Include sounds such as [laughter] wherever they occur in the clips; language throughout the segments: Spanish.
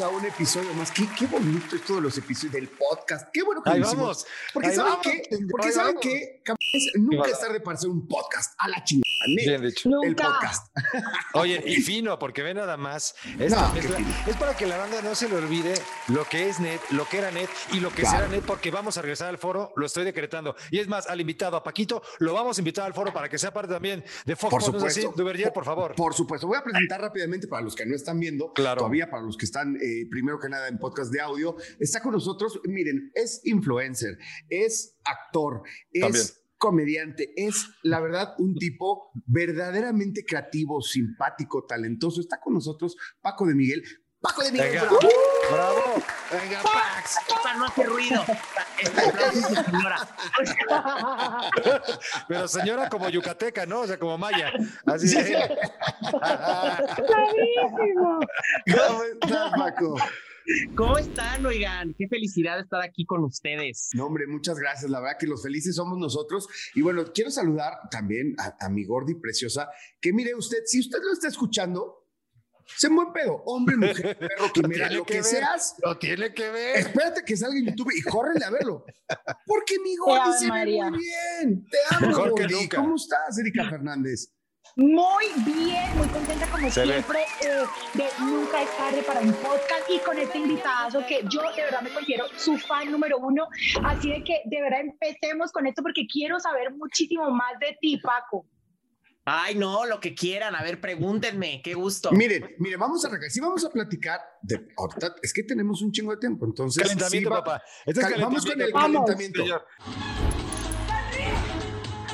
a un episodio más. Qué, qué bonito es todos los episodios del podcast. Qué bueno que Ahí lo hicimos. vamos. Porque Ahí saben vamos. qué, porque Ahí saben vamos. cabrones, nunca es tarde para hacer un podcast. A la chingada. Bien dicho. El Nunca. podcast. [laughs] Oye, y fino, porque ve nada más. Esta No, qué mezcla fino. es para que la banda no se le olvide lo que es net, lo que era net y lo que Claro. será net, porque vamos a regresar al foro, lo estoy decretando. Y es más, al invitado, a Paquito, lo vamos a invitar al foro para que sea parte también de Fox. Por Sports, ¿no es así? supuesto. Duverger, por favor. Por supuesto. Voy a presentar rápidamente para los que no están viendo, Claro. todavía para los que están eh, primero que nada en podcast de audio. Está con nosotros, miren, es influencer, es actor, es También. Comediante, es la verdad un tipo verdaderamente creativo, simpático, talentoso. Está con nosotros Paco de Miguel. Paco de Miguel, Venga. bravo. Bravo. Venga, Pax. Papá, no hace ruido. Este es señora. Pero señora como yucateca, ¿no? O sea, como maya. Así. Bravísimo. ¿Cómo estás, Paco? ¿Cómo están, oigan? Qué felicidad estar aquí con ustedes. No, hombre, muchas gracias. La verdad que los felices somos nosotros. Y bueno, quiero saludar también a, a mi gordi preciosa, que mire usted, si usted lo está escuchando, se buen pedo, hombre, mujer, [laughs] perro, quimera, tiene lo que que, ver. seas. Lo tiene que ver. Espérate que salga en YouTube y córrele a verlo. Porque mi gordi se ve muy bien. Te amo, Mejor que gordi. nunca. ¿Cómo estás, Erika Fernández? Muy bien, muy contenta como Se siempre eh, de nunca es tarde para un podcast y con este invitado que yo de verdad me considero su fan número uno. Así de que de verdad empecemos con esto porque quiero saber muchísimo más de ti, Paco. Ay, no, lo que quieran. A ver, pregúntenme. Qué gusto. Miren, miren, vamos a arrancar. Sí, vamos a platicar de. Ahorita es que tenemos un chingo de tiempo, entonces. Calentamiento, sí papá. Este es vamos con el calentamiento. calentamiento. Señor.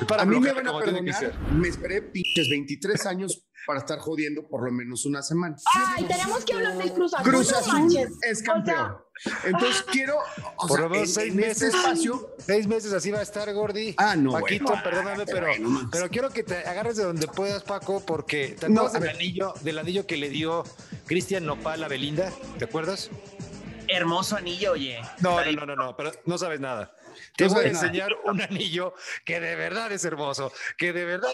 Para a mí me van a perdonar, me esperé pinches 23 años para estar jodiendo por lo menos una semana. Ay, tenemos que hablar del Cruz Azul. Cruz Azul es O campeón. Entonces quiero, o Por lo menos en, seis en este meses. espacio. Seis meses así va a estar, Gordi. Ah, no, Paquito, bueno. perdóname, pero, Bueno, pero quiero que te agarres de donde puedas, Paco, porque te acuerdas del anillo, del anillo que le dio Cristian Nopal a Belinda, ¿te acuerdas? Hermoso anillo, oye. No, no, no, no, no, pero no sabes nada. Te No voy a enseñar un [laughs] anillo que de verdad es hermoso, que de verdad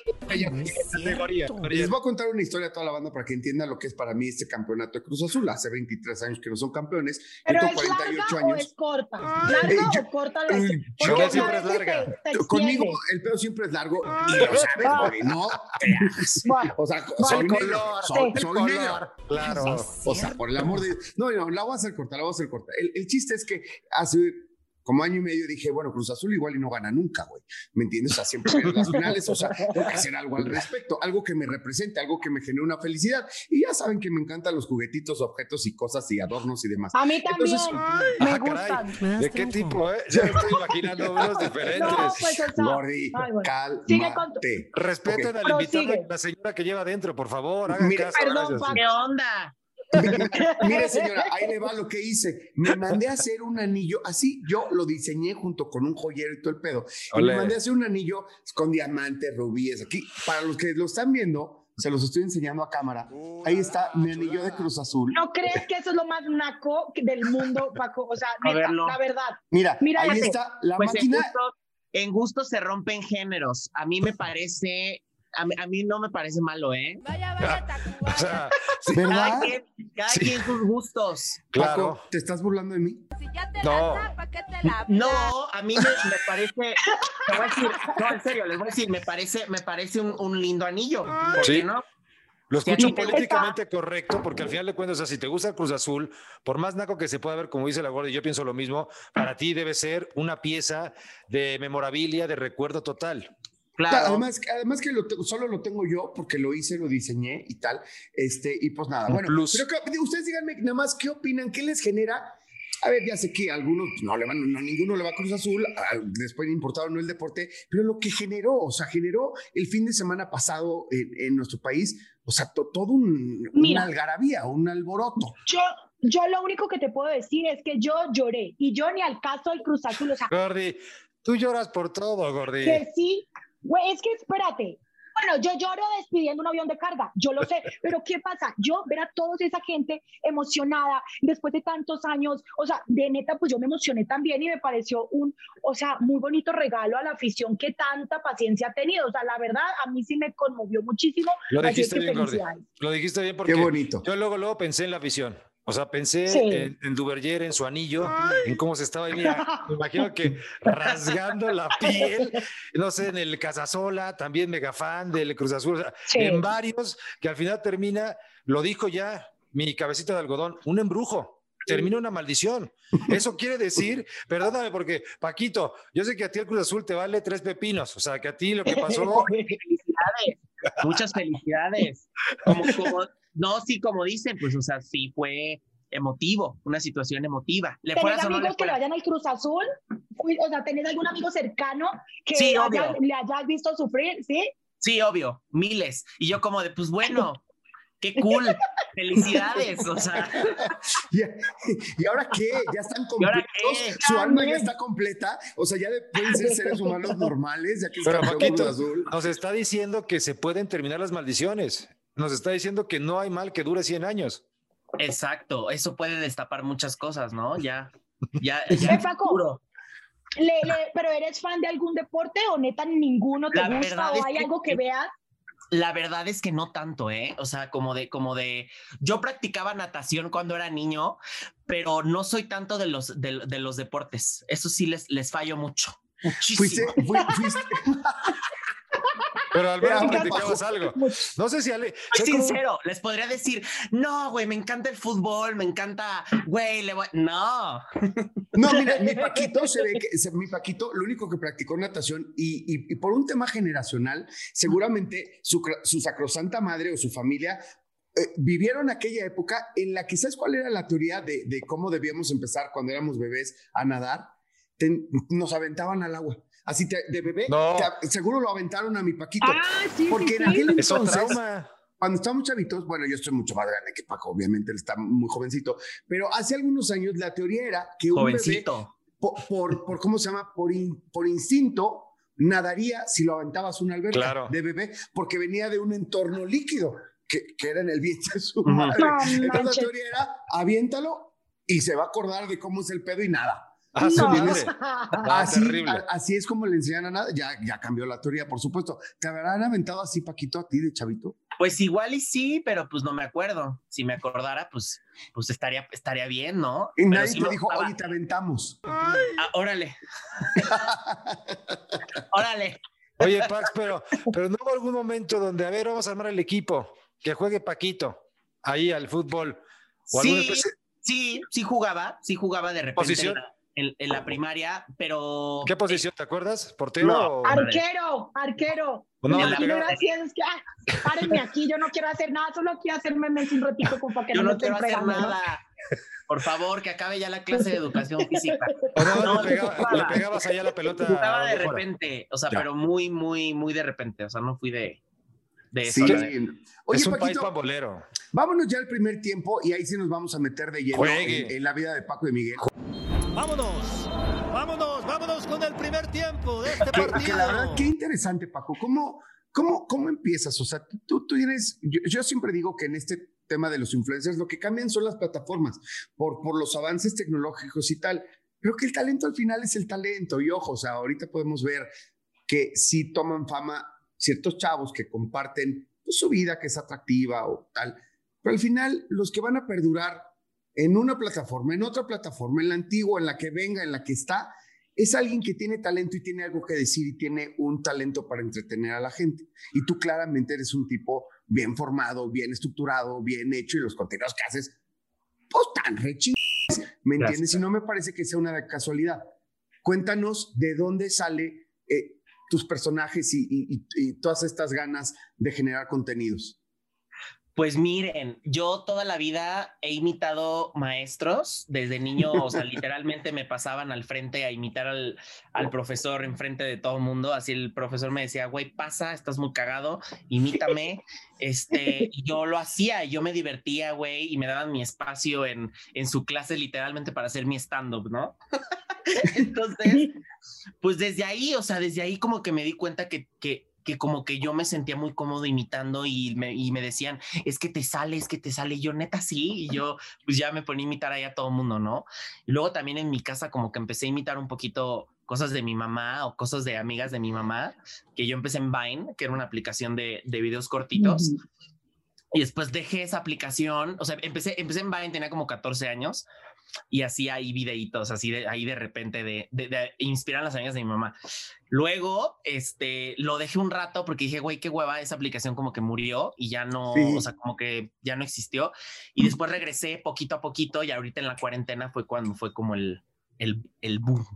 Les voy a contar una historia a toda la banda para que entiendan lo que es para mí este campeonato de Cruz Azul. Hace 23 años que no son campeones. ¿Pero es tengo 48 larga o años. es corta? Eh, ¿Larga yo- o corta la eh, yo siempre es larga. te- te Conmigo el pedo siempre es largo y lo sabes, güey, no te hagas. [laughs] Bueno, O sea, Bueno, soy negro, color, soy, soy color, negro. claro. O sea, por el amor de Dios. No, no, la voy a hacer corta, la voy a hacer corta. El, el chiste es que hace como año y medio dije, bueno, Cruz Azul igual y no gana nunca, güey. ¿Me entiendes? O sea, siempre en las finales, o sea, tengo que hacer algo al respecto, algo que me represente, algo que me genere una felicidad. Y ya saben que me encantan los juguetitos, objetos y cosas y adornos y demás. A mí también Entonces, me Ah, gustan. caray, ¿De qué tipo, eh? Ya me estoy imaginando unos [laughs] diferentes. No, pues ay, bueno. Sigue con tu-. Respeten Ok. al invitado la señora que lleva adentro, por favor. Hagan Mire, caso. perdón, gracias. ¿Qué onda? [laughs] Mire, señora, ahí le va lo que hice. Me mandé a hacer un anillo, así yo lo diseñé junto con un joyero y todo el pedo. Y me mandé a hacer un anillo con diamantes, rubíes. Aquí, para los que lo están viendo, se los estoy enseñando a cámara. Ahí está mi anillo de Cruz Azul. ¿No crees que eso es lo más naco del mundo, Paco? O sea, A neta, ver, no. la verdad. Mira, Mira, ahí está la Pues en máquina. gusto, en gusto se rompen géneros. A mí me parece, a mí, a mí no me parece malo, ¿eh? Vaya, vaya, [laughs] O sea, [laughs] ¿Verdad? Cada quien, cada Sí. quien sus gustos. claro. Paco, ¿te estás burlando de mí? Si ya te No. la tapa, ¿qué te la No, a mí me, me parece, te voy a decir, no, en serio, les voy a decir, me parece, me parece un, un lindo anillo. ¿Por Sí. qué no? Lo Sí, escucho me políticamente correcto, porque al final de cuentas, o sea, si te gusta el Cruz Azul, por más naco que se pueda ver, como dice la Gorda, y yo pienso lo mismo, para ti debe ser una pieza de memorabilia, de recuerdo total. Claro. Además, además que lo te- solo lo tengo yo porque lo hice, lo diseñé y tal. Este, y pues nada, Un bueno, plus. pero que- ustedes díganme nada más qué opinan, qué les genera. A ver, ya sé que algunos no le van, no, ninguno le va a Cruz Azul, a- después de importado no el deporte, pero lo que generó, o sea, generó el fin de semana pasado en, en nuestro país, o sea, to- todo un, Mira. una algarabía, un alboroto. Yo, yo lo único que te puedo decir es que yo lloré y yo ni al caso del Cruz Azul, o sea, Gordi, tú lloras por todo, Gordi. que sí, güey, es que espérate, Bueno, yo lloro despidiendo un avión de carga, yo lo sé, [laughs] pero ¿qué pasa? Yo ver a toda esa gente emocionada después de tantos años, o sea, de neta, pues yo me emocioné también y me pareció un, o sea, muy bonito regalo a la afición que tanta paciencia ha tenido. O sea, la verdad, a mí sí me conmovió muchísimo. Lo dijiste bien. Lo dijiste bien porque Qué bonito. yo luego, luego pensé en la afición. O sea, pensé sí. en, en, Duverger, en su anillo, en cómo se estaba ahí. Mira, me imagino que rasgando la piel, no sé, en el Casasola, también mega fan del Cruz Azul, o sea, sí. en varios, que al final termina, lo dijo ya mi cabecita de algodón, un embrujo. Termina una maldición. Eso quiere decir, perdóname, porque Paquito, yo sé que a ti el Cruz Azul te vale tres pepinos. O sea, que a ti lo que pasó. [laughs] felicidades, muchas felicidades. Como, como, no, sí, como dicen, pues, o sea, sí fue emotivo, una situación emotiva. ¿Le ¿Tenés amigos no que le vayan al Cruz Azul? O sea, ¿tenés algún amigo cercano que sí, haya, le hayas visto sufrir? Sí. Sí, obvio, miles. Y yo como de, pues bueno, qué [laughs] cool, felicidades, o sea. [laughs] ¿Y, ¿Y, ahora qué? ¿Ya están completos? ¿Su alma ya está completa? O sea, ya pueden ser seres humanos normales, ya que Pero, Paquito, Azul. Nos está diciendo que se pueden terminar las maldiciones. Nos está diciendo que no hay mal que dure 100 años. Exacto, eso puede destapar muchas cosas, ¿no? Ya, ya, [laughs] ya. Paco, le, le, ¿Pero eres fan de algún deporte o neta ninguno te La gusta o hay que, algo que veas? La verdad es que no tanto, ¿eh? O sea, como de, como de, yo practicaba natación cuando era niño, pero no soy tanto de los, de, de los deportes. Eso sí les, les fallo mucho. Muchísimo. Fuiste, fuiste, [laughs] fuiste. Pero al menos practicabas algo. [laughs] No sé si Ale. Soy sincero, como... les podría decir, no, güey, me encanta el fútbol, me encanta, güey, le voy. No. No, mira, mi Paquito se ve que se, mi Paquito, lo único que practicó natación y, y, y por un tema generacional, seguramente su, su sacrosanta madre o su familia eh, vivieron aquella época en la que, ¿sabes cuál era la teoría de, de cómo debíamos empezar cuando éramos bebés a nadar? Ten, nos aventaban al agua así te, de bebé, no. te, seguro lo aventaron a mi Paquito. Ah, sí, porque sí, en aquel Eso entonces, cuando estábamos chavitos, bueno, yo estoy mucho más grande que Paco, obviamente él está muy jovencito, pero hace algunos años la teoría era que un Jovencito. bebé, por, por, por, ¿cómo se llama? Por, in, por instinto, nadaría si lo aventabas una alberca claro. de bebé, porque venía de un entorno líquido, que, que era en el vientre de su madre. No, Entonces la teoría era, aviéntalo y se va a acordar de cómo es el pedo y nada. Ah, No. Ah, así, terrible. a- así es como le enseñan a nada. Ya, ya cambió la teoría, por supuesto. ¿Te habrán aventado así, Paquito, a ti de chavito? Pues igual y sí, pero pues no me acuerdo. Si me acordara, pues, pues estaría, estaría bien, ¿no? Y Pero nadie sí te me dijo, oye, te aventamos. Ah, órale. [laughs] órale. Oye, Pax, pero, pero no hubo algún momento donde, a ver, vamos a armar el equipo, que juegue Paquito ahí al fútbol. O Sí, sí, sí jugaba, sí jugaba de repente ¿Posición? en la, en- en la primaria, pero ¿Qué posición te acuerdas? ¿Portero No. o- Arquero, arquero. o no? No, no era así, es que, ah, párenme aquí, yo no quiero hacer nada, solo quiero hacerme memes un ratito como para que yo no me no quiero hacer nada. Por favor, que acabe ya la clase de educación física. [laughs] ¿O no, No, le, pegaba- le pegabas allá la pelota. Jugaba de fuera? repente, o sea, Ya. pero muy, muy, muy de repente. O sea, no fui de, de eso. Sí. verdad. Oye, es un país Paquito, pambolero. vámonos ya al primer tiempo y ahí sí nos vamos a meter de lleno en, en la vida de Paco y Miguel. Vámonos, vámonos, vámonos con el primer tiempo de este partido. que la verdad, qué interesante, Paco. ¿Cómo, cómo, cómo empiezas? O sea, tú, tú tienes, yo, yo siempre digo que en este tema de los influencers lo que cambian son las plataformas por, por los avances tecnológicos y tal. Pero que el talento al final es el talento. Y ojo, o sea, ahorita podemos ver que sí toman fama ciertos chavos que comparten pues, su vida, que es atractiva o tal. Pero al final, los que van a perdurar en una plataforma, en otra plataforma, en la antigua, en la que venga, en la que está, es alguien que tiene talento y tiene algo que decir y tiene un talento para entretener a la gente. Y tú claramente eres un tipo bien formado, bien estructurado, bien hecho y los contenidos que haces, pues tan rechis, ¿me Gracias. entiendes? Y no me parece que sea una casualidad. Cuéntanos de dónde sale eh, tus personajes y, y- y- y todas estas ganas de generar contenidos. Pues miren, yo toda la vida he imitado maestros. Desde niño, o sea, [laughs] literalmente me pasaban al frente a imitar al, al profesor en frente de todo el mundo. Así el profesor me decía, güey, pasa, estás muy cagado, imítame. Este, y yo lo hacía, yo me divertía, güey, y me daban mi espacio en, en su clase literalmente para hacer mi stand-up, ¿no? [laughs] Entonces, [laughs] pues desde ahí, o sea, desde ahí como que me di cuenta que, que que como que yo me sentía muy cómodo imitando y me, y me decían, es que te sale, es que te sale, y yo neta sí, y yo pues ya me ponía a imitar ahí a todo el mundo, ¿no? Y luego también en mi casa como que empecé a imitar un poquito cosas de mi mamá o cosas de amigas de mi mamá, que yo empecé en Vine, que era una aplicación de, de videos cortitos. Y después dejé esa aplicación, o sea, empecé, empecé en Vine, tenía como 14 años y hacía ahí videitos, así de ahí de repente de, de, inspirar a las amigas de mi mamá. Luego, este, lo dejé un rato porque dije, güey, qué hueva, esa aplicación como que murió y ya no, o sea, como que ya no existió. Y después regresé poquito a poquito y ahorita en la cuarentena fue cuando fue como el, el, el boom.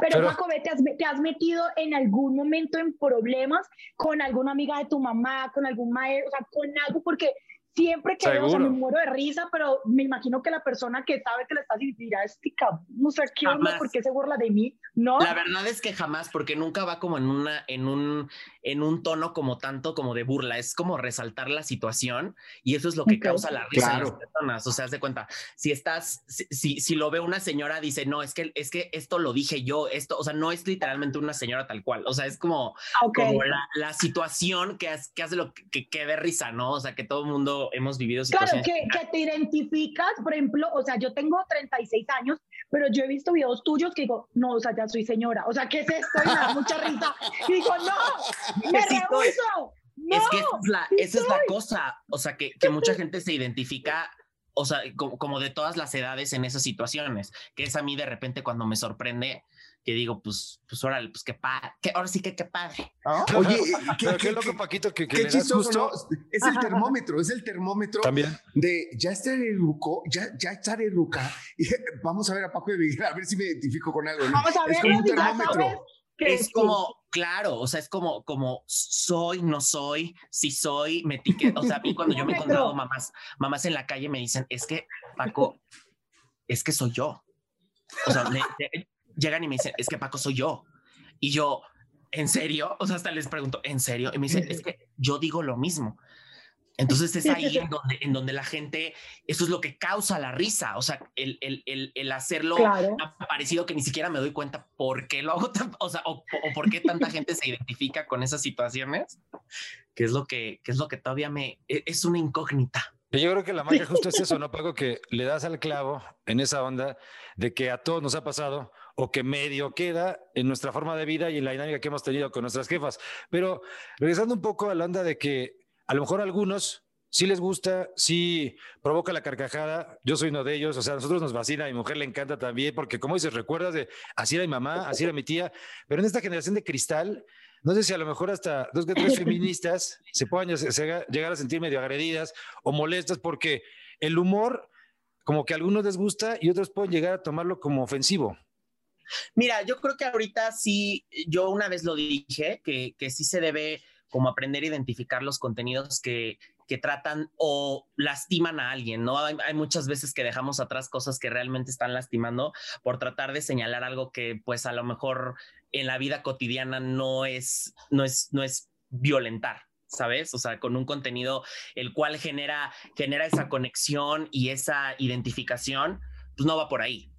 Pero, ¿te has, ¿te has, metido en algún momento en problemas con alguna amiga de tu mamá, con algún maestro, o sea, con algo? Porque siempre que veo, o sea, me muero de risa, pero me imagino que la persona que sabe que le estás diciendo, dirá, este no sé qué onda, ¿por qué se burla de mí? No. La verdad es que jamás, porque nunca va como en una, en un, en un tono como tanto como de burla, es como resaltar la situación y eso es lo que causa la risa claro. en las personas. O sea, haz de cuenta, si estás, si, si, lo ve una señora, dice, no, es que, es que esto lo dije yo, esto, o sea, no es literalmente una señora tal cual, o sea, es como, como la, la, situación que, que hace lo que, que dé risa, ¿no? O sea, que todo el mundo hemos vivido situaciones. Claro, que, que, te identificas, por ejemplo, o sea, yo tengo 36 años, pero yo he visto videos tuyos que digo, no, o sea, ya soy señora, o sea, ¿qué es esto? Y me da mucha risa. Y digo, no, [laughs] me rehuso. No, es que esa es la, esa es la cosa, o sea, que, que mucha gente se identifica o sea, como, de todas las edades en esas situaciones, que es a mí de repente cuando me sorprende, que digo, pues, pues órale, pues qué padre, que ahora sí que qué padre. [laughs] Oye, [laughs] qué, qué, loco, Paquito, que, qué chistoso, Es el termómetro, es el termómetro ¿También? de ya estaré ruco, ya, ya estaré ruca. Y [laughs] vamos a ver a Paco de Miguel, a ver si me identifico con algo. ¿no? Vamos a ver, es como un termómetro. Es como, claro, o sea, es como, como soy, no soy, si soy, me etiqueto. O sea, a mí cuando yo me he encontrado mamás, mamás en la calle me dicen, es que, Paco, es que soy yo. O sea, me, llegan y me dicen, es que Paco soy yo. Y yo, ¿en serio? O sea, hasta les pregunto, ¿en serio? Y me dicen, es que yo digo lo mismo. Entonces es ahí en donde, en donde la gente, eso es lo que causa la risa, o sea, el, el, el, el hacerlo claro. ha parecido que ni siquiera me doy cuenta por qué lo hago, tan, o sea, o, o, por qué tanta gente se identifica con esas situaciones, que es lo que, que es lo que todavía me, e, es una incógnita. Yo creo que la magia [laughs] justo es eso, ¿no, Paco? Que le das al clavo en esa onda de que a todos nos ha pasado o que medio queda en nuestra forma de vida y en la dinámica que hemos tenido con nuestras jefas. Pero regresando un poco a la onda de que a lo mejor a algunos sí les gusta, sí provoca la carcajada. Yo soy uno de ellos, o sea, a nosotros nos fascina, a mi mujer le encanta también, porque como dices, recuerdas de así era mi mamá, así era mi tía, pero en esta generación de cristal, no sé si a lo mejor hasta dos que tres feministas se puedan llegar a sentir medio agredidas o molestas porque el humor, como que a algunos les gusta y otros pueden llegar a tomarlo como ofensivo. Mira, yo creo que ahorita sí, yo una vez lo dije, que, que sí se debe como aprender a identificar los contenidos que, que tratan o lastiman a alguien, ¿no? Hay, muchas veces que dejamos atrás cosas que realmente están lastimando por tratar de señalar algo que pues a lo mejor en la vida cotidiana no es, no es, no es violentar. ¿Sabes? O sea, con un contenido el cual genera, genera esa conexión y esa identificación, pues no va por ahí.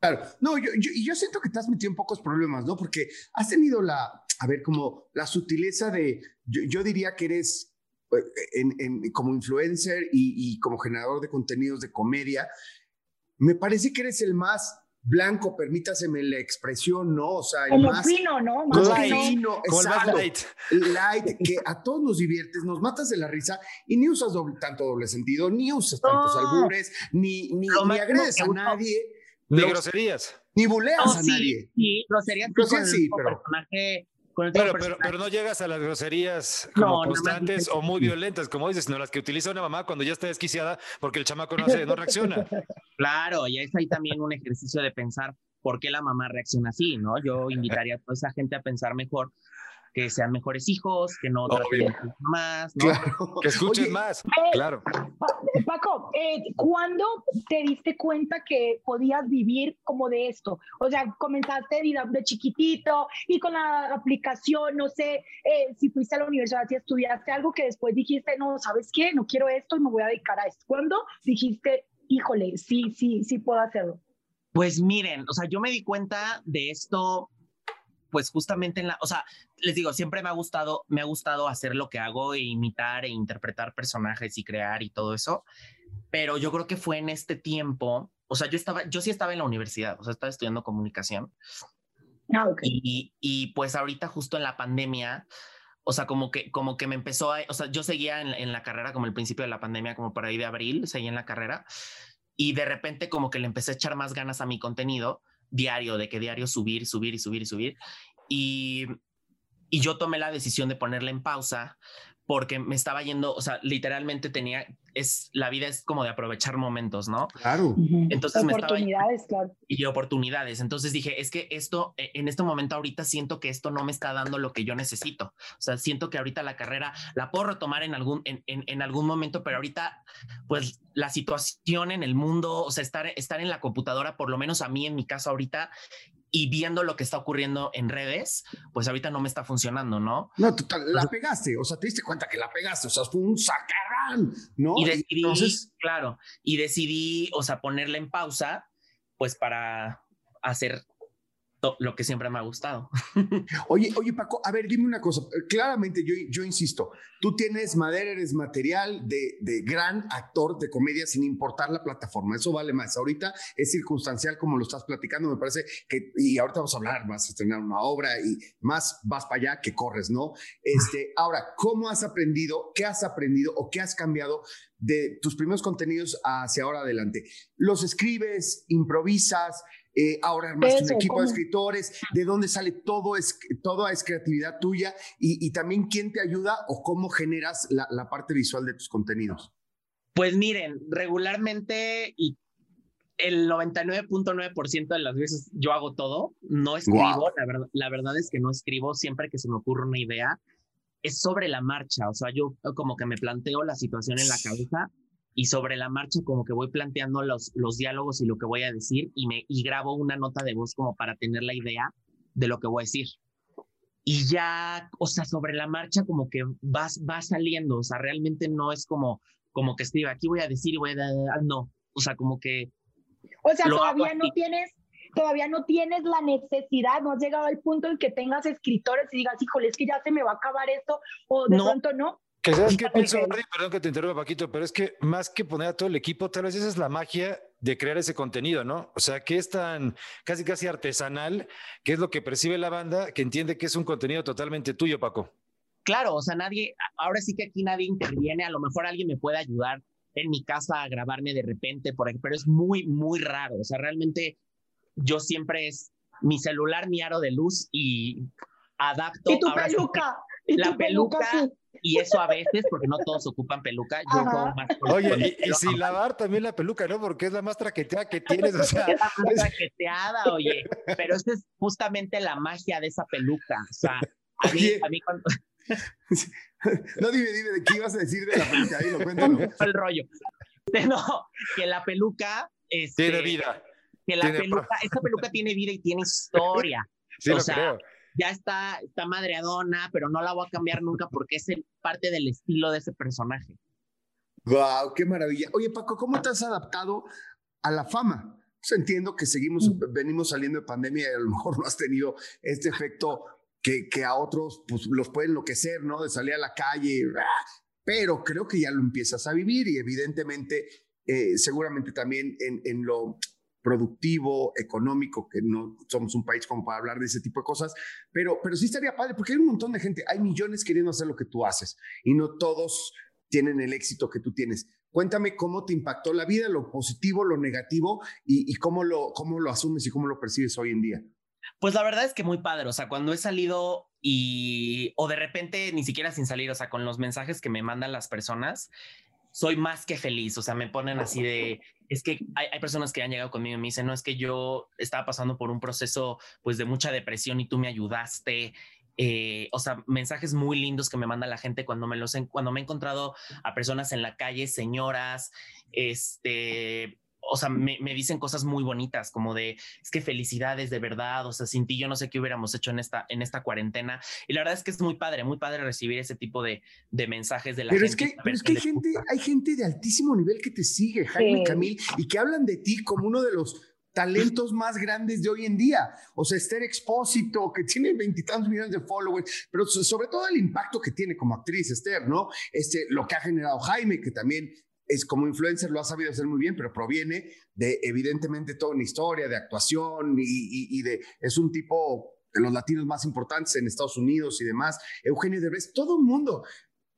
Claro, no, yo, yo, yo siento que te has metido en pocos problemas, ¿no? Porque has tenido la, a ver, como la sutileza de, yo, yo diría que eres en, en, como influencer y, y, como generador de contenidos de comedia, me parece que eres el más blanco, permítaseme la expresión, ¿no? O sea, el como más fino, ¿no? Más light, fino, exacto. Light. light. que a todos nos diviertes, nos matas de la risa y ni usas doble, tanto doble sentido, ni usas tantos oh. albures, ni, ni, ni agredes a nadie. Ni los, groserías. Ni buleas oh, a sí, nadie. Sí, groserías. Groserías sí, pero... Personaje pero, pero, pero, no llegas a las groserías como no, constantes no o muy violentas, como dices, sino las que utiliza una mamá cuando ya está desquiciada porque el chamaco no, hace, no [laughs] reacciona. Claro, y es ahí también un ejercicio de pensar por qué la mamá reacciona así, ¿no? Yo invitaría a toda esa gente a pensar mejor que sean mejores hijos, que no traten más, ¿no? Claro. Que escuchen Oye, más, eh, claro. Paco, eh, ¿cuándo te diste cuenta que podías vivir como de esto? O sea, comenzaste de, de chiquitito y con la aplicación, no sé, eh, si fuiste a la universidad, si estudiaste algo que después dijiste, no, ¿sabes qué? No quiero esto y me voy a dedicar a esto. ¿Cuándo dijiste, híjole, sí, sí, sí puedo hacerlo? Pues miren, o sea, yo me di cuenta de esto pues justamente en la, o sea, les digo, siempre me ha gustado, me ha gustado hacer lo que hago e imitar e interpretar personajes y crear y todo eso, pero yo creo que fue en este tiempo, o sea, yo estaba, yo sí estaba en la universidad, o sea, estaba estudiando comunicación. Ah, y, y pues ahorita justo en la pandemia, o sea, como que, como que me empezó a, o sea, yo seguía en, en, la carrera como el principio de la pandemia, como por ahí de abril, seguía en la carrera y de repente como que le empecé a echar más ganas a mi contenido diario, de que diario subir, subir y subir y subir. Y, y yo tomé la decisión de ponerle en pausa porque me estaba yendo, o sea, literalmente tenía, es, la vida es como de aprovechar momentos, ¿no? Claro. Entonces oportunidades, me claro. Y oportunidades. Entonces dije, es que esto, e, en este momento ahorita siento que esto no me está dando lo que yo necesito. O sea, siento que ahorita la carrera la puedo retomar en algún, en, en, en algún momento, pero ahorita, pues la situación en el mundo, o sea, estar, estar en la computadora, por lo menos a mí en mi caso ahorita, y viendo lo que está ocurriendo en redes, pues ahorita no me está funcionando, ¿no? No, total, la pegaste, o sea, te diste cuenta que la pegaste, o sea, fue un sacarrán, ¿no? Y decidí, Entonces... claro, y decidí, o sea, ponerla en pausa, pues para hacer lo que siempre me ha gustado. [laughs] Oye, oye, Paco, a ver, dime una cosa. Claramente, yo, yo insisto, tú tienes madera, eres material de, gran actor de comedia sin importar la plataforma. Eso vale más. Ahorita es circunstancial como lo estás platicando, me parece que, y ahorita vamos a hablar, vas a estrenar una obra y más vas para allá que corres, ¿no? Este, ahora, ¿cómo has aprendido? ¿Qué has aprendido o qué has cambiado de tus primeros contenidos hacia ahora adelante? ¿Los escribes, improvisas? Eh, ahora armas un equipo ¿cómo? de escritores, de dónde sale todo, es, toda es creatividad tuya y, y, también quién te ayuda o cómo generas la, la parte visual de tus contenidos. Pues miren, regularmente y el 99.9% de las veces yo hago todo, no escribo, wow. la, verdad, la verdad es que no escribo siempre que se me ocurre una idea, es sobre la marcha, o sea, yo como que me planteo la situación en la cabeza y sobre la marcha como que voy planteando los, los diálogos y lo que voy a decir y, me, y grabo una nota de voz como para tener la idea de lo que voy a decir. Y ya, o sea, sobre la marcha como que vas, va saliendo, o sea, realmente no es como, como que escriba, aquí voy a decir y voy a... No, o sea, como que... O sea, todavía no tienes todavía no tienes la necesidad, no has llegado al punto en que tengas escritores y digas, híjole, es que ya se me va a acabar esto, o de no. pronto no. Que sabes qué pienso, Marty? perdón que te interrumpa, Paquito, pero es que más que poner a todo el equipo, tal vez esa es la magia de crear ese contenido, ¿no? O sea, que es tan casi casi artesanal, que es lo que percibe la banda, que entiende que es un contenido totalmente tuyo, Paco. Claro, o sea, nadie, ahora sí que aquí nadie interviene, a lo mejor alguien me puede ayudar en mi casa a grabarme de repente, por ejemplo, pero es muy, muy raro, o sea, realmente yo siempre es mi celular, mi aro de luz y adapto. Y tu peluca. Sí, la tu peluca. peluca sí y eso a veces, porque no todos ocupan peluca, yo como más con, Oye, y, y sin lavar también la peluca, ¿no? Porque es la más traqueteada que [laughs] tienes, o sea. Es la más traqueteada, oye, pero esa es justamente la magia de esa peluca, o sea, a mí, a mí cuando... [laughs] No, dime, dime, ¿de qué ibas a decir de la peluca? Ahí lo cuéntalo. [laughs] El rollo. No, que la peluca... Este, tiene vida. Que la tiene peluca, pro... esa peluca tiene vida y tiene historia. Sí, o lo sea, creo ya está, está madreadona, pero no la voy a cambiar nunca porque es el, parte del estilo de ese personaje. ¡Wow! ¡Qué maravilla! Oye, Paco, ¿cómo te has adaptado a la fama? Pues entiendo que seguimos, mm. venimos saliendo de pandemia y a lo mejor no has tenido este efecto que, que a otros pues, los puede enloquecer, ¿no? De salir a la calle, pero creo que ya lo empiezas a vivir y evidentemente, eh, seguramente también en, en lo productivo, económico, que no somos un país como para hablar de ese tipo de cosas, pero, pero sí estaría padre, porque hay un montón de gente, hay millones queriendo hacer lo que tú haces y no todos tienen el éxito que tú tienes. Cuéntame cómo te impactó la vida, lo positivo, lo negativo y, y cómo, lo, cómo lo asumes y cómo lo percibes hoy en día. Pues la verdad es que muy padre, o sea, cuando he salido y, o de repente ni siquiera sin salir, o sea, con los mensajes que me mandan las personas, soy más que feliz, o sea, me ponen así de, [laughs] es que hay, hay, personas que han llegado conmigo y me dicen, no, es que yo estaba pasando por un proceso pues de mucha depresión y tú me ayudaste. Eh, o sea, mensajes muy lindos que me manda la gente cuando me los cuando me he encontrado a personas en la calle, señoras, este, o sea, me, me, dicen cosas muy bonitas, como de, es que felicidades de verdad, o sea, sin ti yo no sé qué hubiéramos hecho en esta, en esta cuarentena. Y la verdad es que es muy padre, muy padre recibir ese tipo de, de mensajes de la pero gente. Es que, pero es que hay gente, hay gente de altísimo nivel que te sigue, Jaime sí. Camil, y que hablan de ti como uno de los talentos más grandes de hoy en día. O sea, Esther Expósito, que tiene veintitantos millones de followers, pero sobre todo el impacto que tiene como actriz Esther, ¿no? Este, lo que ha generado Jaime, que también es como influencer, lo ha sabido hacer muy bien, pero proviene de evidentemente toda una historia de actuación y, de, es un tipo de los latinos más importantes en Estados Unidos y demás. Eugenio Derbez, todo el mundo.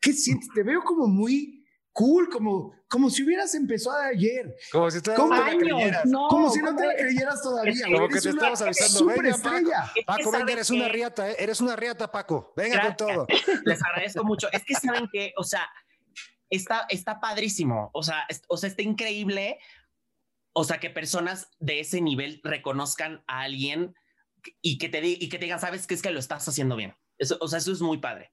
¿Qué sientes? Te veo como muy cool, como, como si hubieras empezado ayer. Como si, como, creyeras. como si no te la creyeras todavía. Como que te estabas avisando. Venga, Paco, Paco venga, eres una riata, ¿eh? eres una riata, Paco. Venga con todo. Les agradezco mucho. Es que saben que, o sea, está, está padrísimo. O sea, o sea, está increíble. O sea, que personas de ese nivel reconozcan a alguien y que te, y que te digan, sabes que es que lo estás haciendo bien. Eso, o sea, eso es muy padre.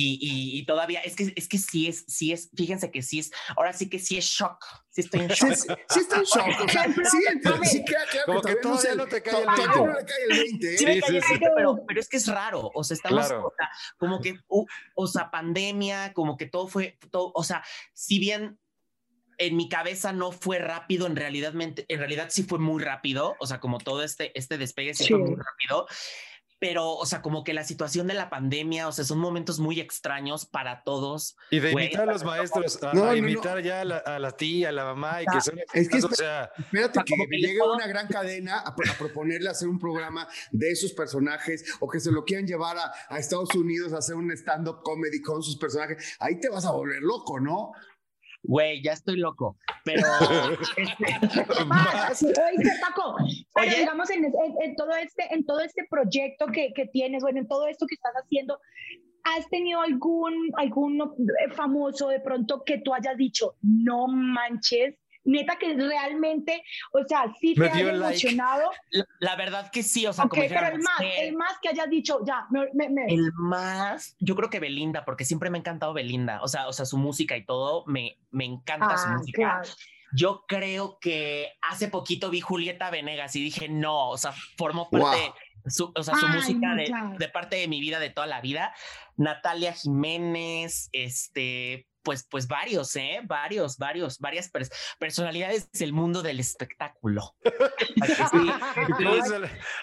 Y, y, todavía, es que, es que sí es, sí es, fíjense que sí es, ahora sí que sí es shock, sí estoy en shock. Sí, estoy en shock, o sea, sí, entonces, sí claro Como que, todavía no, te cae el 20. no le cae el 20, ¿eh? Sí, sí, sí, sí, pero, pero es que es raro, o sea, estamos, claro. o sea, como que, uh, o sea, pandemia, como que todo fue, todo, o sea, si bien en mi cabeza no fue rápido, en realidad, en realidad sí fue muy rápido, o sea, como todo este, este despegue sí, sí. fue muy rápido, pero, o sea, como que la situación de la pandemia, o sea, son momentos muy extraños para todos. Y de invitar a los maestros, a, no, a invitar ya a la, a la, tía, a la mamá, y que son... Es que, o sea, espérate que, que llegue una gran cadena a, a, proponerle hacer un programa de esos personajes, o que se lo quieran llevar a, a Estados Unidos a hacer un stand-up comedy con sus personajes, ahí te vas a volver loco, ¿no? Güey, ya estoy loco, pero... [laughs] [laughs] Oye, Paco, pero digamos en, en, todo este, en todo este proyecto que, que tienes, bueno, en todo esto que estás haciendo, ¿has tenido algún, algún famoso de pronto que tú hayas dicho, no manches, neta que realmente, o sea, sí te ha emocionado. La, verdad que sí, o sea, okay, como pero el más, el más que hayas dicho, ya, me, me, El más, yo creo que Belinda, porque siempre me ha encantado Belinda, o sea, o sea, su música y todo, me, me encanta su ah, música. Claro. Yo creo que hace poquito vi Julieta Venegas y dije, no, o sea, formó parte... Wow. Su, o sea, su Ay, música de, de, parte de mi vida de toda la vida. Natalia Jiménez, este, pues, pues varios, ¿eh? Varios, varios, varias pers personalidades del mundo del espectáculo. [laughs] sí.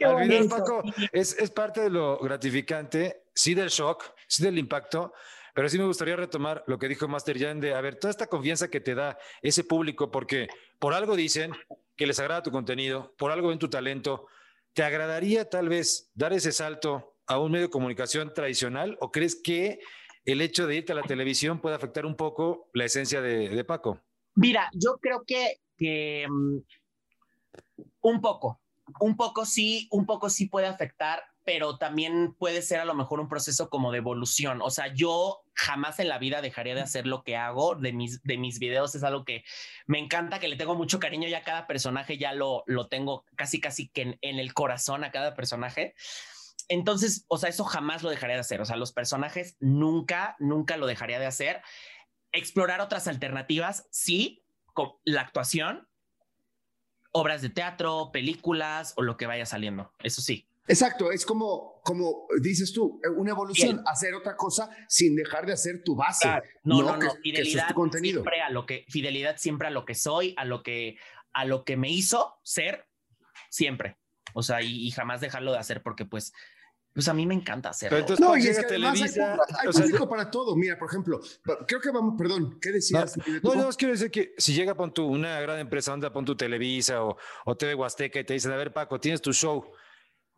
[laughs] al, final, Paco, es, es parte de lo gratificante, sí del shock, sí del impacto, pero sí me gustaría retomar lo que dijo Master Jan de, a ver, toda esta confianza que te da ese público, porque por algo dicen que les agrada tu contenido, por algo ven tu talento, ¿te agradaría tal vez dar ese salto a un medio de comunicación tradicional o crees que el hecho de irte a la televisión puede afectar un poco la esencia de, Paco? Mira, yo creo que, um, un poco, un poco sí, un poco sí puede afectar, pero también puede ser a lo mejor un proceso como de evolución. O sea, yo jamás en la vida dejaría de hacer lo que hago de mis, de mis videos. Es algo que me encanta, que le tengo mucho cariño ya a cada personaje, ya lo, lo tengo casi, casi que en el corazón a cada personaje. Entonces, o sea, eso jamás lo dejaría de hacer. O sea, los personajes nunca, nunca lo dejaría de hacer. Explorar otras alternativas, sí, con la actuación, obras de teatro, películas o lo que vaya saliendo. Eso sí. Exacto, es como, como dices tú, una evolución, hacer otra cosa sin dejar de hacer tu base. Claro. No, no, no, no. Que, fidelidad que tu siempre a lo que, fidelidad siempre a lo que soy, a lo que, a lo que me hizo ser, siempre. O sea, y, y jamás dejarlo de hacer porque pues pues a mí me encanta hacerlo. Pero entonces, no, y es que Televisa, hay, hay público sea, para todo. Mira, por ejemplo, creo que vamos, perdón, ¿qué decías? No, no, no quiero decir que si llega pon tu, una gran empresa, onda pon tu Televisa o, o TV Huasteca y te dicen, a ver, Paco, tienes tu show.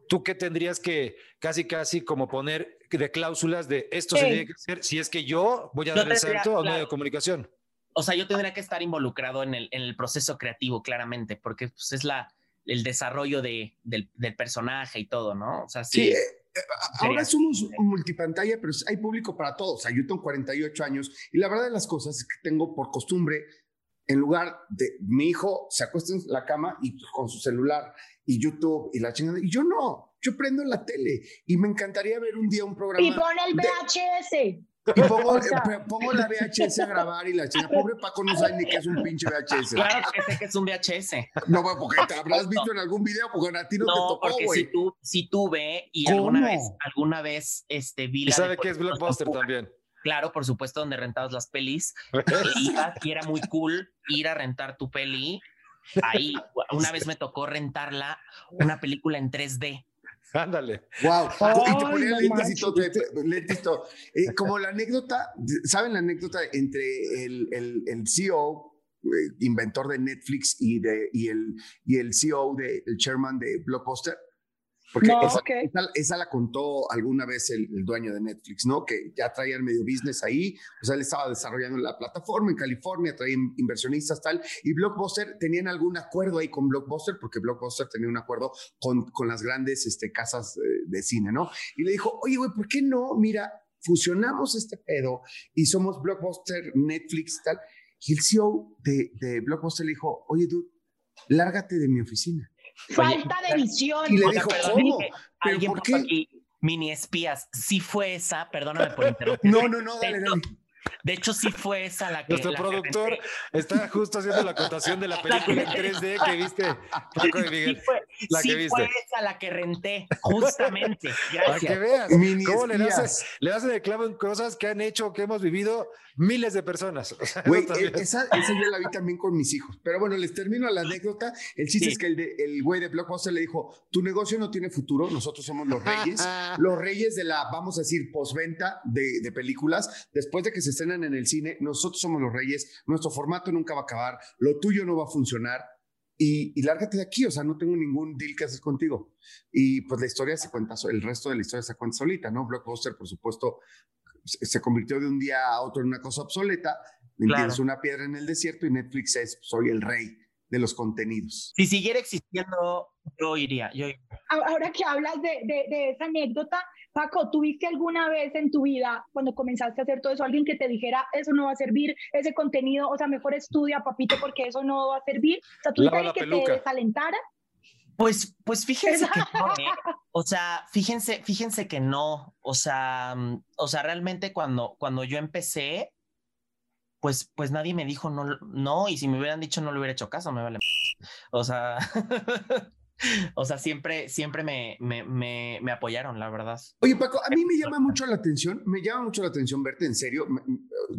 ¿Tú qué tendrías que casi, casi como poner de cláusulas de esto sí. se tiene que hacer si es que yo voy a dar el salto a un medio de comunicación? O sea, yo tendría que estar involucrado en el, en el proceso creativo, claramente, porque pues, es la, el desarrollo de, del, del, personaje y todo, ¿no? O sea, sí. sí eh, ahora somos multipantalla, pero hay público para todos. O sea, yo tengo 48 años y la verdad de las cosas es que tengo por costumbre, en lugar de mi hijo se acuesta en la cama y con su celular y YouTube y la chingada, y yo no, yo prendo la tele y me encantaría ver un día un programa. Y pon el VHS. De, y [laughs] pongo, o sea, pongo, la VHS a grabar y la chica, [laughs] pobre Paco no sabe ni qué es un pinche VHS. Claro que sé que es un VHS. No, porque te habrás visto en algún video, porque a ti no, no te tocó, porque güey. si tú, si tú ve y ¿Cómo? alguna vez, alguna vez este, vi la... ¿Y sabe qué es Blockbuster también? Claro, por supuesto, donde rentabas las pelis. [laughs] y, y era muy cool ir a rentar tu peli Ahí, una vez me tocó rentarla, una película en 3D. Ándale. Wow. y te ponían lentes y todo, lentes y todo. Eh, como la anécdota, ¿saben la anécdota entre el, el, el CEO, eh, inventor de Netflix y, de, y, el, y el CEO, de, el chairman de Blockbuster? Porque esa, la contó alguna vez el, dueño de Netflix, ¿no? Que ya traían medio business ahí, o sea, él estaba desarrollando la plataforma en California, traían inversionistas tal, y Blockbuster tenían algún acuerdo ahí con Blockbuster, porque Blockbuster tenía un acuerdo con, con las grandes este, casas de, de cine, ¿no? Y le dijo, oye, güey, ¿por qué no? Mira, fusionamos este pedo y somos Blockbuster, Netflix, tal. Y el CEO de, de Blockbuster le dijo, oye, dude, lárgate de mi oficina. Falta de visión. Y le dijo, ¿cómo? ¿Pero por qué? Aquí, mini espías, sí fue esa, perdóname por interrumpir. No, no, no, dale, dale. De hecho, sí fue esa la que. Nuestro productor está justo haciendo la acotación de la película en 3D que viste, Paco de Miguel. Sí fue, la que viste. fue esa la que renté, [laughs] justamente. Gracias. Para que veas cómo le das, le das el clavo en cosas que han hecho, que hemos vivido miles de personas. [laughs] Güey, e, esa, esa, yo la vi también con mis hijos. Pero bueno, les termino la anécdota. El chiste es que el, de, el güey de Blockbuster le dijo: Tu negocio no tiene futuro, nosotros somos los reyes. [laughs] los reyes de la, vamos a decir, postventa de, de películas. Después de que se estrenan en el cine, nosotros somos los reyes. Nuestro formato nunca va a acabar. Lo tuyo no va a funcionar. Y, y, lárgate de aquí, o sea, no tengo ningún deal que hacer contigo. Y pues la historia se cuenta, el resto de la historia se cuenta solita, ¿no? Blockbuster, por supuesto, se convirtió de un día a otro en una cosa obsoleta, claro. una piedra en el desierto y Netflix es, soy el rey de los contenidos. Si siguiera existiendo, yo iría. Yo... Ahora que hablas de, de, esa anécdota, Paco, ¿tuviste alguna vez en tu vida, cuando comenzaste a hacer todo eso, alguien que te dijera, eso no va a servir, ese contenido, o sea, mejor estudia, papito, porque eso no va a servir? O sea, ¿tuviste alguien que te desalentara? Pues, pues fíjense que [laughs] no, ¿eh? o sea, fíjense, fíjense que no, o sea, mm, o sea, realmente cuando, cuando yo empecé, pues, pues nadie me dijo no, no, y si me hubieran dicho no le hubiera hecho caso, me vale. O sea, [laughs] o sea, siempre, siempre me, me, me, me, apoyaron, la verdad. Oye, Paco, a mí me llama mucho la atención, me llama mucho la atención verte en serio,